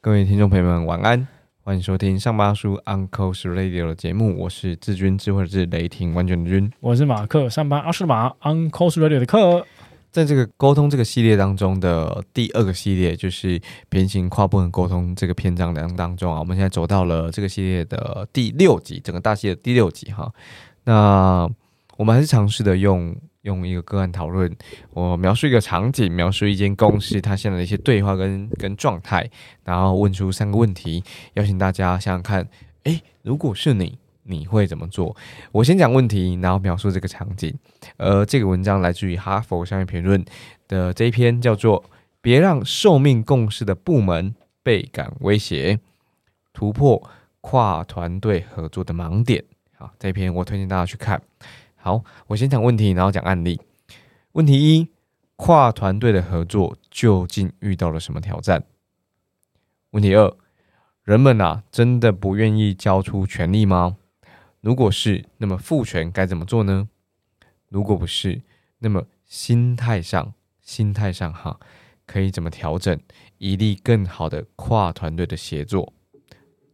各位听众朋友们，晚安，欢迎收听上巴叔 Uncle Radio 的节目，我是志军，智慧的智，雷霆完全的军。我是马克，上班阿是马 Uncle Radio 的课。在这个沟通这个系列当中的第二个系列，就是平行跨部门沟通这个篇章当当中啊，我们现在走到了这个系列的第六集，整个大系列第六集哈。那我们还是尝试的用用一个个案讨论，我描述一个场景，描述一间公司它现在的一些对话跟跟状态，然后问出三个问题，邀请大家想想看，诶，如果是你。你会怎么做？我先讲问题，然后描述这个场景。呃，这个文章来自于哈佛商业评论的这一篇，叫做《别让寿命共事的部门倍感威胁，突破跨团队合作的盲点》。好，这篇我推荐大家去看。好，我先讲问题，然后讲案例。问题一：跨团队的合作究竟遇到了什么挑战？问题二：人们啊，真的不愿意交出权力吗？如果是，那么赋权该怎么做呢？如果不是，那么心态上，心态上哈，可以怎么调整，以利更好的跨团队的协作，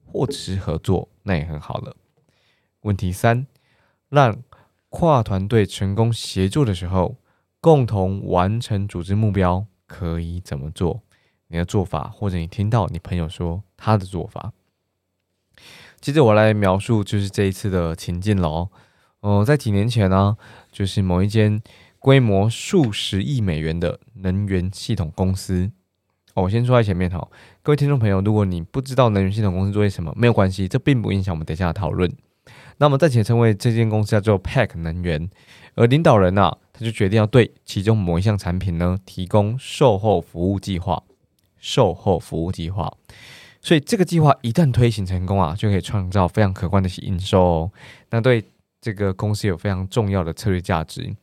或者是合作，那也很好了。问题三，让跨团队成功协作的时候，共同完成组织目标，可以怎么做？你的做法，或者你听到你朋友说他的做法。接着我来描述，就是这一次的情境喽。哦，在几年前呢，就是某一间规模数十亿美元的能源系统公司。哦，我先说在前面哈，各位听众朋友，如果你不知道能源系统公司做些什么，没有关系，这并不影响我们等下的讨论。那么暂且称为这间公司叫做 Pack 能源，而领导人呢，他就决定要对其中某一项产品呢，提供售后服务计划。售后服务计划。所以这个计划一旦推行成功啊，就可以创造非常可观的营收哦。那对这个公司有非常重要的策略价值。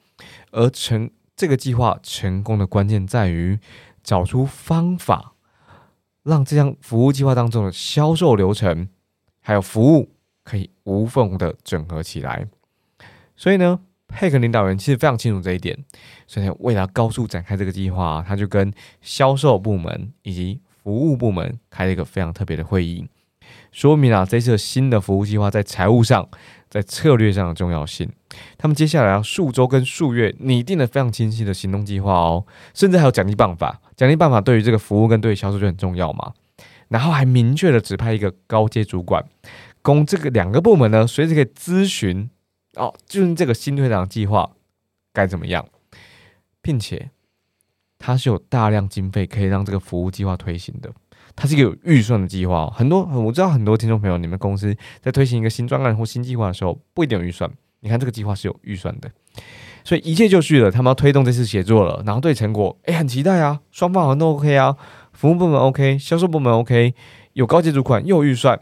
而成这个计划成功的关键在于找出方法，让这项服务计划当中的销售流程还有服务可以无缝的整合起来。所以呢，佩克领导人其实非常清楚这一点，所以为了高速展开这个计划，他就跟销售部门以及服务部门开了一个非常特别的会议，说明啊这次新的服务计划在财务上、在策略上的重要性。他们接下来要数周跟数月拟定了非常清晰的行动计划哦，甚至还有奖励办法。奖励办法对于这个服务跟对于销售就很重要嘛。然后还明确的指派一个高阶主管，供这个两个部门呢随时可以咨询哦，就是这个新推展计划该怎么样，并且。它是有大量经费可以让这个服务计划推行的，它是一个有预算的计划。很多我知道很多听众朋友，你们公司在推行一个新专案或新计划的时候，不一定有预算。你看这个计划是有预算的，所以一切就绪了。他们要推动这次协作了，然后对成果，哎，很期待啊，双方好像都 OK 啊，服务部门 OK，销售部门 OK，有高级主管又有预算。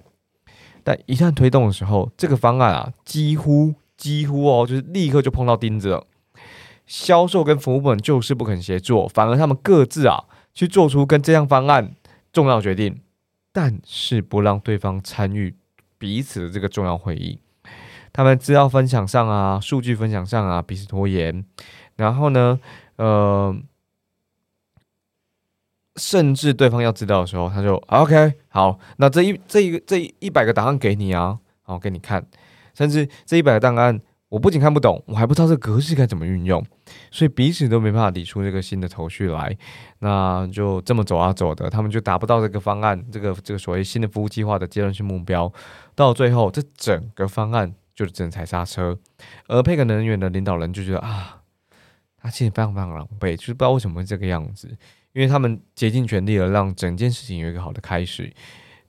但一旦推动的时候，这个方案啊，几乎几乎哦，就是立刻就碰到钉子了。销售跟服务部门就是不肯协作，反而他们各自啊去做出跟这项方案重要决定，但是不让对方参与彼此的这个重要会议。他们资料分享上啊，数据分享上啊，彼此拖延。然后呢，呃，甚至对方要知道的时候，他就 OK 好，那这一这一个这一百个档案给你啊，好给你看，甚至这一百个档案。我不仅看不懂，我还不知道这格式该怎么运用，所以彼此都没办法理出这个新的头绪来。那就这么走啊走的，他们就达不到这个方案，这个这个所谓新的服务计划的阶段性目标。到最后，这整个方案就只能踩刹车。而佩克能源的领导人就觉得啊，他其实非常非常狼狈，就是不知道为什么会这个样子。因为他们竭尽全力了，让整件事情有一个好的开始，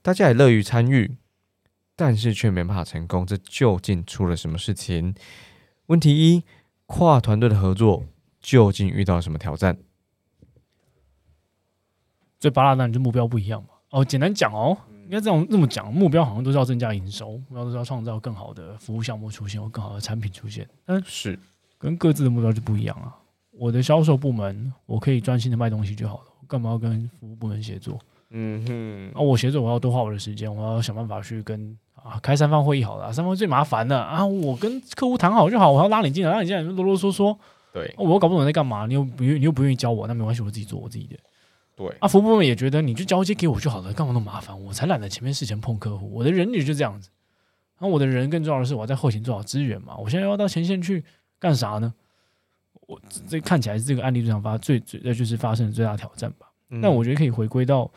大家也乐于参与。但是却没办法成功，这究竟出了什么事情？问题一：跨团队的合作究竟遇到什么挑战？最巴拉的就目标不一样嘛。哦，简单讲哦，应该这样这么讲，目标好像都是要增加营收，目标都是要创造更好的服务项目出现或更好的产品出现。但是跟各自的目标就不一样啊。我的销售部门，我可以专心的卖东西就好了，干嘛要跟服务部门协作？嗯哼，啊，我协作我要多花我的时间，我要想办法去跟啊开三方会议好了，三方最麻烦的啊，我跟客户谈好就好，我要拉你进来，拉你进来啰啰嗦嗦，对啊我又搞不懂你在干嘛，你又不愿你又不愿意教我，那没关系，我自己做我自己的。对，啊，服务部门也觉得你就交接给我就好了，干嘛那么麻烦？我才懒得前面事前碰客户，我的人也就这样子。然后我的人更重要的是，我要在后勤做好资源嘛。我现在要到前线去干啥呢？我这这看起来是这个案例最常发最最呃就是发生的最大挑战吧。嗯但我觉得可以回归到，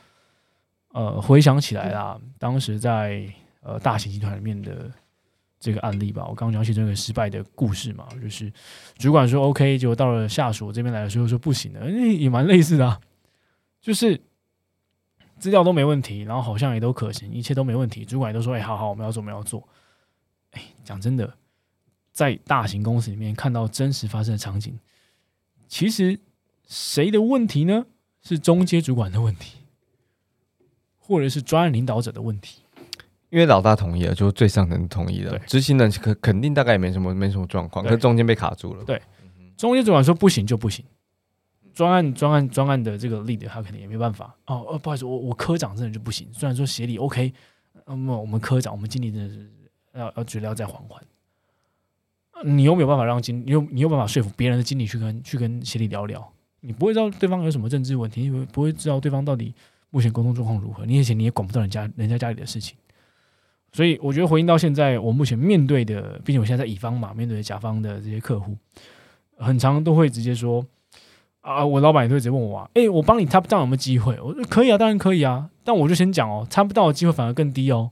呃，回想起来啦，当时在呃大型集团里面的这个案例吧。我刚刚讲起这个失败的故事嘛，就是主管说 OK，结果到了下属这边来的时候说不行了，诶也蛮类似的、啊，就是资料都没问题，然后好像也都可行，一切都没问题，主管都说哎、好好，我们要做，我们要做。哎，讲真的，在大型公司里面看到真实发生的场景，其实谁的问题呢？是中阶主管的问题，或者是专案领导者的问题。因为老大同意了，就是最上层同意了，执行人肯肯定大概也没什么没什么状况，可是中间被卡住了。对中间主管说不行就不行，专案专案专案的这个 lead 他肯定也没办法哦。呃，不好意思，我我科长真的就不行。虽然说协理 OK，那么我们科长我们经理真的是要要觉得要再缓缓。呃你又没有办法让经，你又你有办法说服别人的经理去跟去跟协理聊聊，你不会知道对方有什么政治问题，你不会不会知道对方到底目前沟通状况如何，你而且你也管不到人家人家家里的事情。所以我觉得回应到现在，我目前面对的，毕竟我现在在乙方嘛，面对甲方的这些客户，很常都会直接说啊，我老板也会直接问我啊，诶，我帮你 tap down 有没有机会？我说可以啊，当然可以啊，但我就先讲哦，tap down 的机会反而更低哦。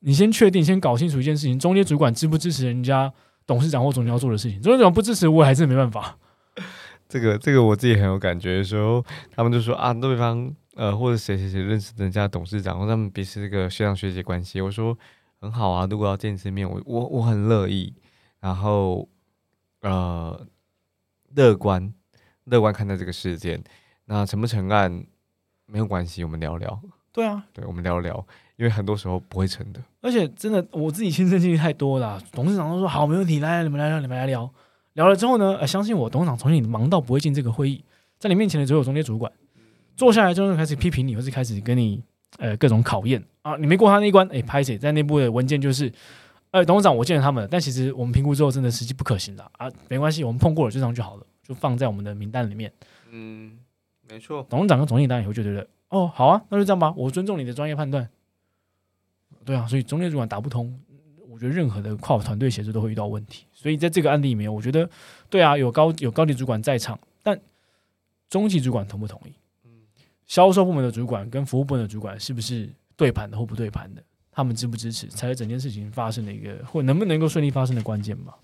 你先确定，先搞清楚一件事情，中间主管支不支持人家董事长或总经理要做的事情？中间主管不支持，我也还是没办法。这个这个我自己很有感觉的时候，他们就说啊，对方呃或者谁谁谁认识人家董事长，或他们彼此这个学长学姐关系，我说很好啊，如果要见一次面，我我我很乐意，然后呃乐观乐观看待这个事件，那成不成案没有关系，我们聊聊，对啊，对我们聊聊，因为很多时候不会成的，而且真的我自己亲身经历太多了啊，董事长都说好，没问题，来，你们来聊，你们来聊。聊了之后呢，呃，相信我，董事长从你忙到不会进这个会议，在你面前的只有中间主管，坐下来之后就开始批评你，或是开始跟你呃各种考验啊，你没过他那一关，哎，拍谁在内部的文件就是，呃，董事长我见了他们了，但其实我们评估之后真的实际不可行的啊，没关系，我们碰过了就这样就好了，就放在我们的名单里面。嗯，没错，董事长跟总经理当然也会觉得，哦，好啊，那就这样吧，我尊重你的专业判断。对啊，所以中间主管打不通，我觉得任何的跨团队协作都会遇到问题。所以在这个案例里面，我觉得对啊，有高有高级主管在场，但中级主管同不同意？销售部门的主管跟服务部门的主管是不是对盘的或不对盘的？他们支不支持，才是整件事情发生的一个或能不能够顺利发生的关键吧。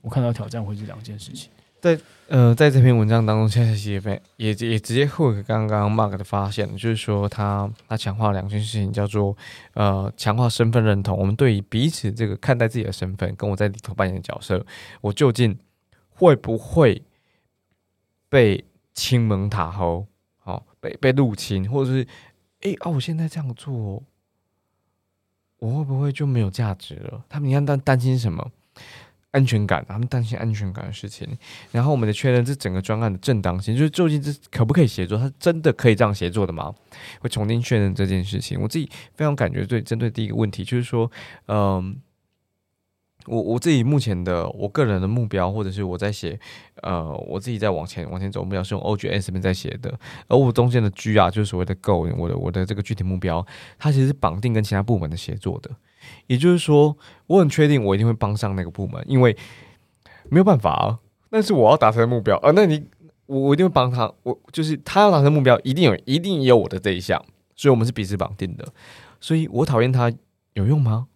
我看到挑战会是两件事情。在呃，在这篇文章当中，现在也也也直接 hook 刚刚 Mark 的发现，就是说他他强化两件事情，叫做呃强化身份认同，我们对于彼此这个看待自己的身份，跟我在里头扮演的角色，我究竟会不会被亲蒙塔后，好、被被入侵，或者是诶啊，我现在这样做，我会不会就没有价值了？他们你看担担心什么？安全感，他们担心安全感的事情。然后我们的确认这整个专案的正当性，就是究竟这可不可以协作？他真的可以这样协作的吗？会重新确认这件事情。我自己非常感觉对，针对第一个问题，就是说，嗯、我我自己目前的我个人的目标，或者是我在写，呃，我自己在往前往前走目标是用 OGS 这边在写的，而我中间的 G 啊，就是所谓的 Go，我的我的这个具体目标，它其实是绑定跟其他部门的协作的。也就是说，我很确定我一定会帮上那个部门，因为没有办法啊，那是我要达成的目标啊。那你我我一定会帮他，我就是他要达成目标，一定有一定也有我的这一项，所以我们是彼此绑定的。所以我讨厌他有用吗？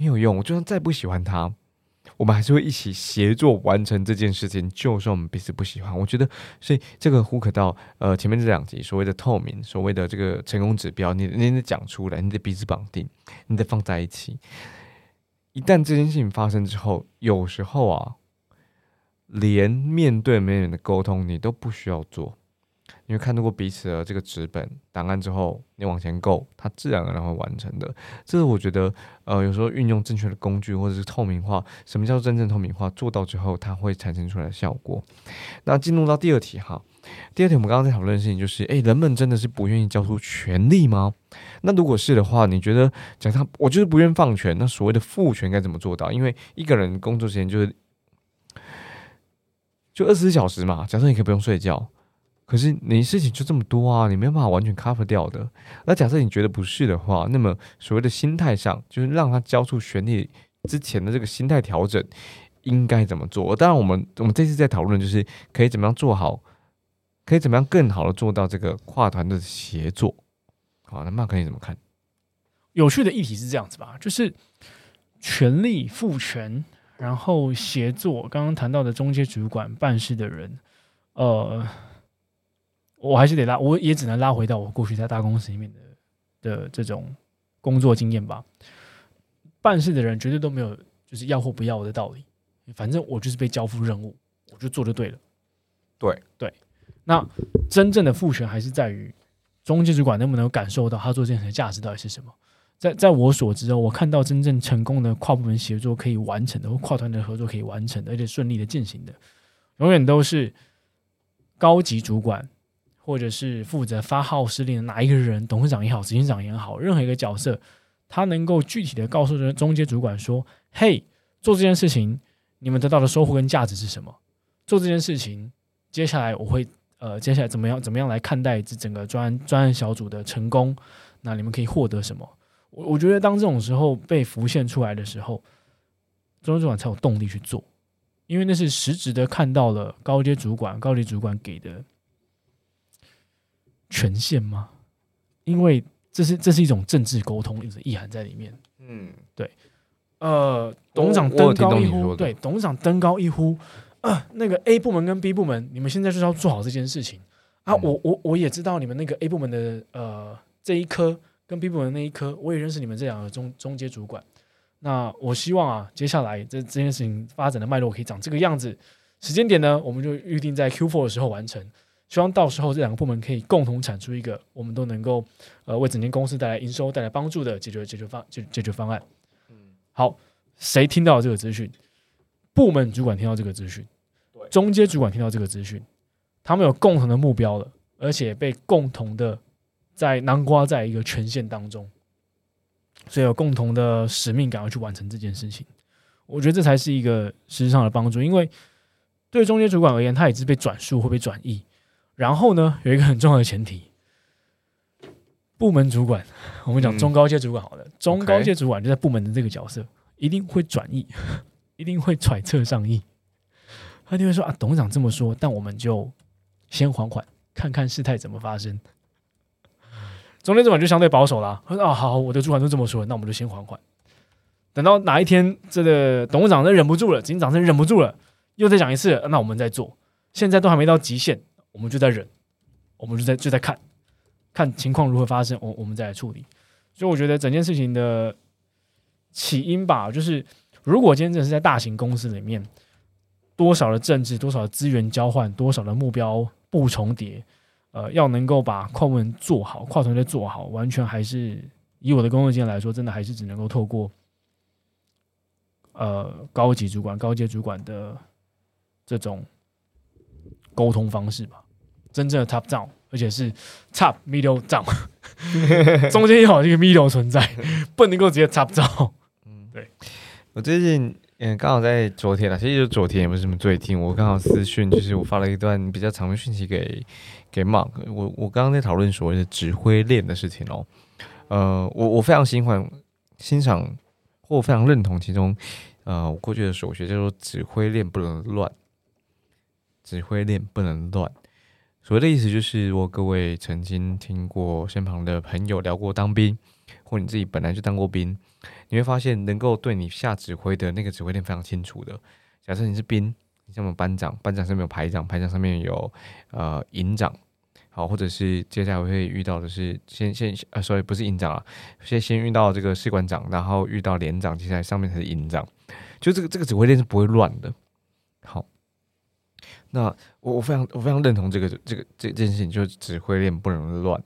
没有用。我就算再不喜欢他，我们还是会一起协作完成这件事情，就算我们彼此不喜欢。我觉得，所以这个呼可到呃前面这两集所谓的透明，所谓的这个成功指标，你你得讲出来，你得彼此绑定，你得放在一起。一旦这件事情发生之后，有时候啊，连面对面的沟通你都不需要做，因为看到过彼此的这个纸本档案之后，你往前够，它自然而然会完成的。这是我觉得，呃，有时候运用正确的工具或者是透明化，什么叫真正透明化？做到之后，它会产生出来的效果。那进入到第二题哈，第二题我们刚刚在讨论的事情就是，诶，人们真的是不愿意交出权力吗？那如果是的话，你觉得讲他，我就是不愿放权，那所谓的赋权该怎么做到？因为一个人工作时间就是就二十四小时嘛，假设你可以不用睡觉。可是你事情就这么多啊，你没有办法完全 cover 掉的。那假设你觉得不是的话，那么所谓的心态上，就是让他交出权力之前的这个心态调整，应该怎么做？当然，我们我们这次在讨论就是可以怎么样做好，可以怎么样更好的做到这个跨团的协作。好，那马克你怎么看？有趣的议题是这样子吧，就是权力赋权，然后协作。刚刚谈到的中介主管办事的人，呃。我还是得拉，我也只能拉回到我过去在大公司里面的的这种工作经验吧。办事的人绝对都没有就是要或不要的道理，反正我就是被交付任务，我就做就对了。对对，那真正的赋权还是在于中介主管能不能感受到他做这件事的价值到底是什么。在在我所知哦，我看到真正成功的跨部门协作可以完成的，或跨团队合作可以完成的，而且顺利的进行的，永远都是高级主管。或者是负责发号施令的哪一个人，董事长也好，执行长也好，任何一个角色，他能够具体的告诉这中间主管说：“嘿，做这件事情，你们得到的收获跟价值是什么？做这件事情，接下来我会呃，接下来怎么样怎么样来看待这整个专专案小组的成功？那你们可以获得什么？我我觉得当这种时候被浮现出来的时候，中间主管才有动力去做，因为那是实质的看到了高阶主管、高级主管给的。”权限吗？因为这是这是一种政治沟通，有着意涵在里面。嗯，对。呃，董事长登高一呼，对，董事长登高一呼，啊，那个 A 部门跟 B 部门，你们现在就是要做好这件事情啊。我我我也知道你们那个 A 部门的呃这一科跟 B 部门那一科，我也认识你们这两个中中阶主管。那我希望啊，接下来这这件事情发展的脉络可以长这个样子。时间点呢，我们就预定在 Q4 的时候完成。希望到时候这两个部门可以共同产出一个我们都能够呃为整间公司带来营收、带来帮助的解决解决方解解决方案。嗯，好，谁听到这个资讯？部门主管听到这个资讯，对，中间主管听到这个资讯，他们有共同的目标了，而且被共同的在南瓜在一个权限当中，所以有共同的使命感要去完成这件事情。我觉得这才是一个实质上的帮助，因为对中间主管而言，他也是被转述或被转译。然后呢，有一个很重要的前提，部门主管，我们讲中高阶主管好了，中高阶主管就在部门的这个角色，一定会转意，一定会揣测上意，他就会说啊，董事长这么说，但我们就先缓缓，看看事态怎么发生。中间主管就相对保守啦，他说啊，好，我的主管都这么说，那我们就先缓缓，等到哪一天这个董事长真忍不住了，执行长真忍不住了，又再讲一次，那我们再做，现在都还没到极限。我们就在忍，我们就在就在看，看情况如何发生，我我们再来处理。所以我觉得整件事情的起因吧，就是如果今天真的是在大型公司里面，多少的政治，多少的资源交换，多少的目标不重叠，呃，要能够把跨文做好，跨团队做好，完全还是以我的工作经验来说，真的还是只能够透过呃高级主管、高阶主管的这种。沟通方式吧，真正的 top down，而且是 top middle down，中间有一个 middle 存在，不能够直接 top down。嗯，对。我最近嗯，刚好在昨天啊，其实就昨天也不是什么最近，我刚好私讯，就是我发了一段比较长的讯息给给 Mark。我我刚刚在讨论所谓的指挥链的事情哦。呃，我我非常喜欢欣赏，或我非常认同其中呃，我过去的所学叫做指挥链不能乱。指挥链不能乱，所谓的意思就是，如果各位曾经听过身旁的朋友聊过当兵，或你自己本来就当过兵，你会发现，能够对你下指挥的那个指挥链非常清楚的。假设你是兵，你像我们班长，班长上面有排长，排长上面有呃营长，好，或者是接下来会遇到的是先先呃，所以不是营长啊，先先遇到这个士官长，然后遇到连长，接下来上面才是营长，就这个这个指挥链是不会乱的。好。那我我非常我非常认同这个这个这件事情，就是指挥链不能乱。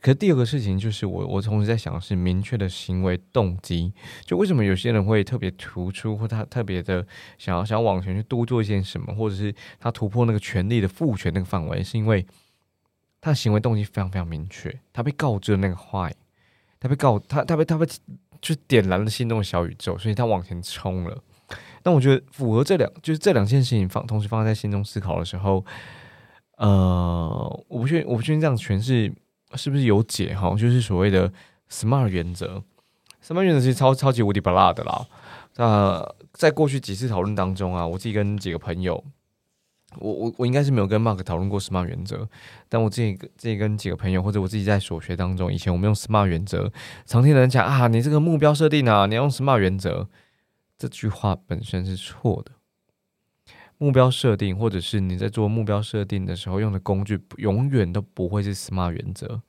可是第二个事情就是我我同时在想的是明确的行为动机，就为什么有些人会特别突出，或他特别的想要想要往前去多做一件什么，或者是他突破那个权力的父权那个范围，是因为他的行为动机非常非常明确，他被告知了那个坏，他被告他他被他被就点燃了心中的小宇宙，所以他往前冲了。那我觉得符合这两，就是这两件事情放同时放在心中思考的时候，呃，我不确我不确定这样诠释是不是有解哈，就是所谓的 SMART 原则，SMART 原则是超超级无敌不辣的啦。那在过去几次讨论当中啊，我自己跟几个朋友，我我我应该是没有跟 Mark 讨论过 SMART 原则，但我自己自己跟几个朋友或者我自己在所学当中，以前我们用 SMART 原则，常听人讲啊，你这个目标设定啊，你要用 SMART 原则。这句话本身是错的。目标设定，或者是你在做目标设定的时候用的工具，永远都不会是 SMART 原则，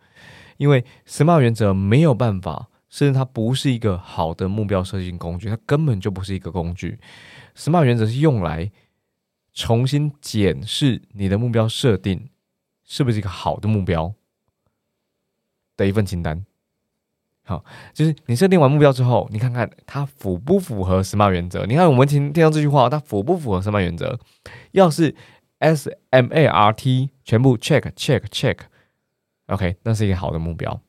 因为 SMART 原则没有办法，甚至它不是一个好的目标设定工具，它根本就不是一个工具。SMART 原则是用来重新检视你的目标设定是不是一个好的目标的一份清单。好，就是你设定完目标之后，你看看它符不符合 SMART 原则？你看我们听听到这句话，它符不符合 SMART 原则？要是 S M A R T 全部 check check check，OK，那是一个好的目标。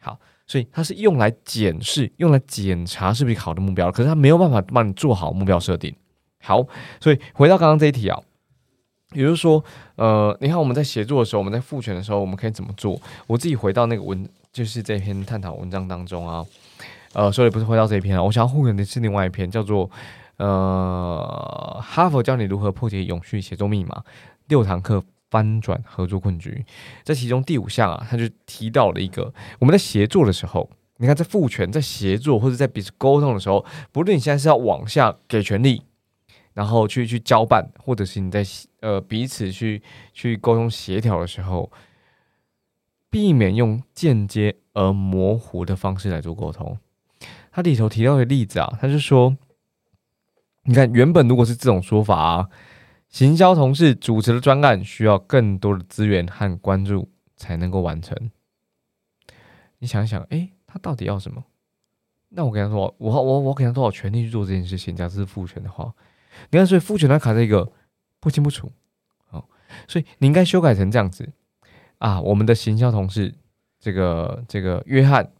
好，所以它是用来检视、用来检查是不是好的目标，可是它没有办法帮你做好目标设定。好，所以回到刚刚这一题啊，也就是说，呃，你看我们在写作的时候，我们在复权的时候，我们可以怎么做？我自己回到那个文。就是这篇探讨文章当中啊，呃，所以不是回到这篇啊，我想要呼应的是另外一篇，叫做呃，哈佛教你如何破解永续写作密码六堂课翻转合作困局。在其中第五项啊，他就提到了一个，我们在协作的时候，你看在赋权、在协作或者在彼此沟通的时候，不论你现在是要往下给权力，然后去去交办，或者是你在呃彼此去去沟通协调的时候。避免用间接而模糊的方式来做沟通。他里头提到的例子啊，他是说，你看，原本如果是这种说法啊，行销同事主持的专案需要更多的资源和关注才能够完成。你想想，哎，他到底要什么？那我跟他说，我我我给他多少权利去做这件事情？假设是父权的话，你看，所以父权它卡在一个不清不楚。好，所以你应该修改成这样子。啊，我们的行销同事，这个这个约翰，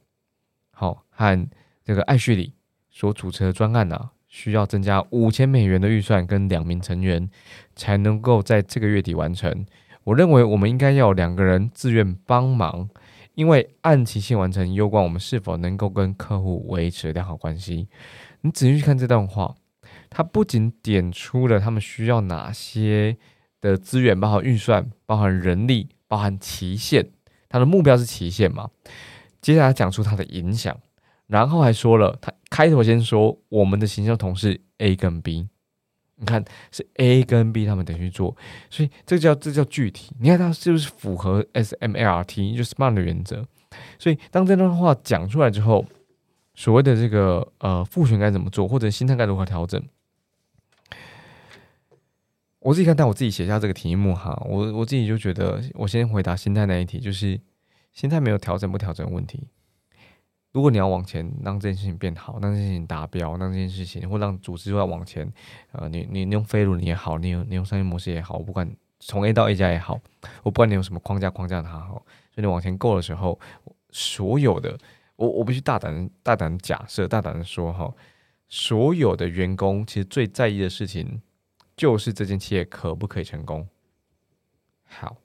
好和这个艾旭里所主持的专案呢，需要增加五千美元的预算跟两名成员，才能够在这个月底完成。我认为我们应该要两个人自愿帮忙，因为按期限完成，攸关我们是否能够跟客户维持良好关系。你仔细去看这段话，它不仅点出了他们需要哪些的资源，包含预算，包含人力。包含期限，他的目标是期限嘛？接下来讲出他的影响，然后还说了，他开头先说我们的行销同事 A 跟 B，你看是 A 跟 B 他们等于做，所以这叫这叫具体。你看他是不是符合 S M A R T 就 SMART 的原则？所以当这段话讲出来之后，所谓的这个呃复权该怎么做，或者心态该如何调整？我自己看，但我自己写下这个题目哈，我我自己就觉得，我先回答心态那一题，就是心态没有调整不调整问题。如果你要往前让这件事情变好，让这件事情达标，让这件事情或让组织要往前，呃，你你用飞轮也好，你用你用商业模式也好，我不管从 A 到 A 加也好，我不管你用什么框架框架它好，所以你往前够的时候，所有的我我必须大胆大胆假设，大胆的说哈，所有的员工其实最在意的事情。就是这间企业可不可以成功？好，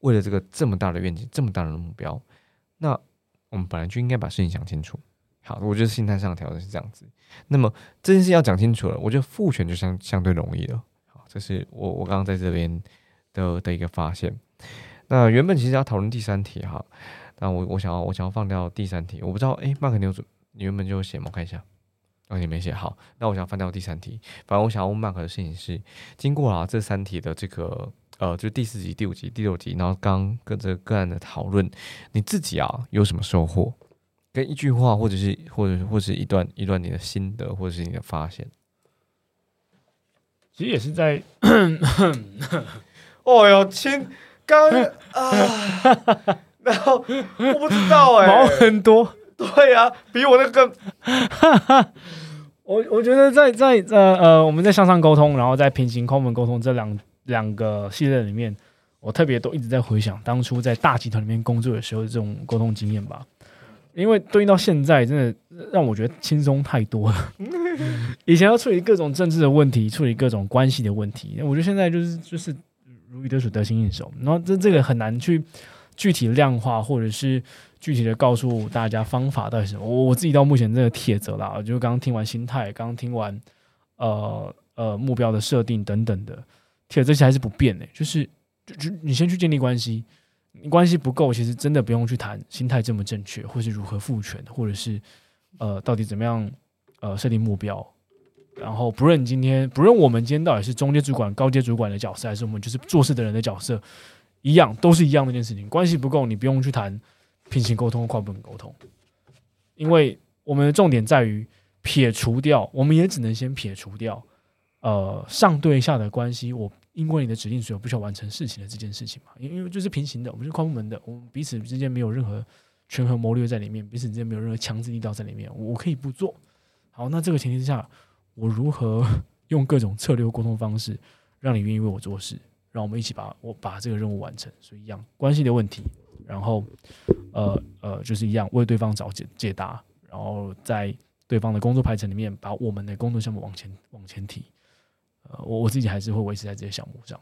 为了这个这么大的愿景，这么大的目标，那我们本来就应该把事情想清楚。好，我觉得心态上调整是这样子。那么这件事要讲清楚了，我觉得复权就相相对容易了。好，这是我我刚刚在这边的的一个发现。那原本其实要讨论第三题哈，那我我想要我想要放掉第三题，我不知道哎，Mark 你有你原本就写吗？我看一下。哦，你没写好，那我想翻到第三题。反正我想要问 Mark 的事情是，经过啊这三题的这个呃，就第四集、第五集、第六集，然后刚跟这个个案的讨论，你自己啊有什么收获？跟一句话，或者是或者或是一段一段你的心得，或者是你的发现？其实也是在 哦哟，亲，刚 啊，然后我不知道哎、毛很多。对呀、比我那个 我我觉得在在呃呃，我们在向上沟通，然后在平行空门沟通这两两个系列里面，我特别都一直在回想当初在大集团里面工作的时候的这种沟通经验吧。因为对应到现在，真的让我觉得轻松太多了。以前要处理各种政治的问题，处理各种关系的问题，我觉得现在就是就是如鱼得水，得心应手。然后这这个很难去具体量化，或者是具体的告诉大家方法到底是什么。我我自己到目前这个铁则啦，就刚刚听完心态，刚刚听完呃呃目标的设定等等的铁则，其实还是不变的、就是就就你先去建立关系，你关系不够，其实真的不用去谈心态这么正确，或是如何赋权，或者是呃到底怎么样呃设定目标。然后不论今天，不论我们今天到底是中阶主管、高阶主管的角色，还是我们就是做事的人的角色，一样都是一样的一件事情。关系不够，你不用去谈平行沟通、跨部门沟通，因为我们的重点在于撇除掉，我们也只能先撇除掉，呃，上对下的关系。我因为你的指令，所以我不需要完成事情的这件事情嘛，因为就是平行的，我们是跨部门的，我们彼此之间没有任何权衡谋略在里面，彼此之间没有任何强制力道在里面，我可以不做。好，那这个前提之下，我如何用各种策略沟通方式，让你愿意为我做事，让我们一起把我把这个任务完成？所以一样关系的问题，然后呃呃，就是一样为对方找解解答，然后在对方的工作排程里面，把我们的工作项目往前往前提。呃，我我自己还是会维持在这些项目上。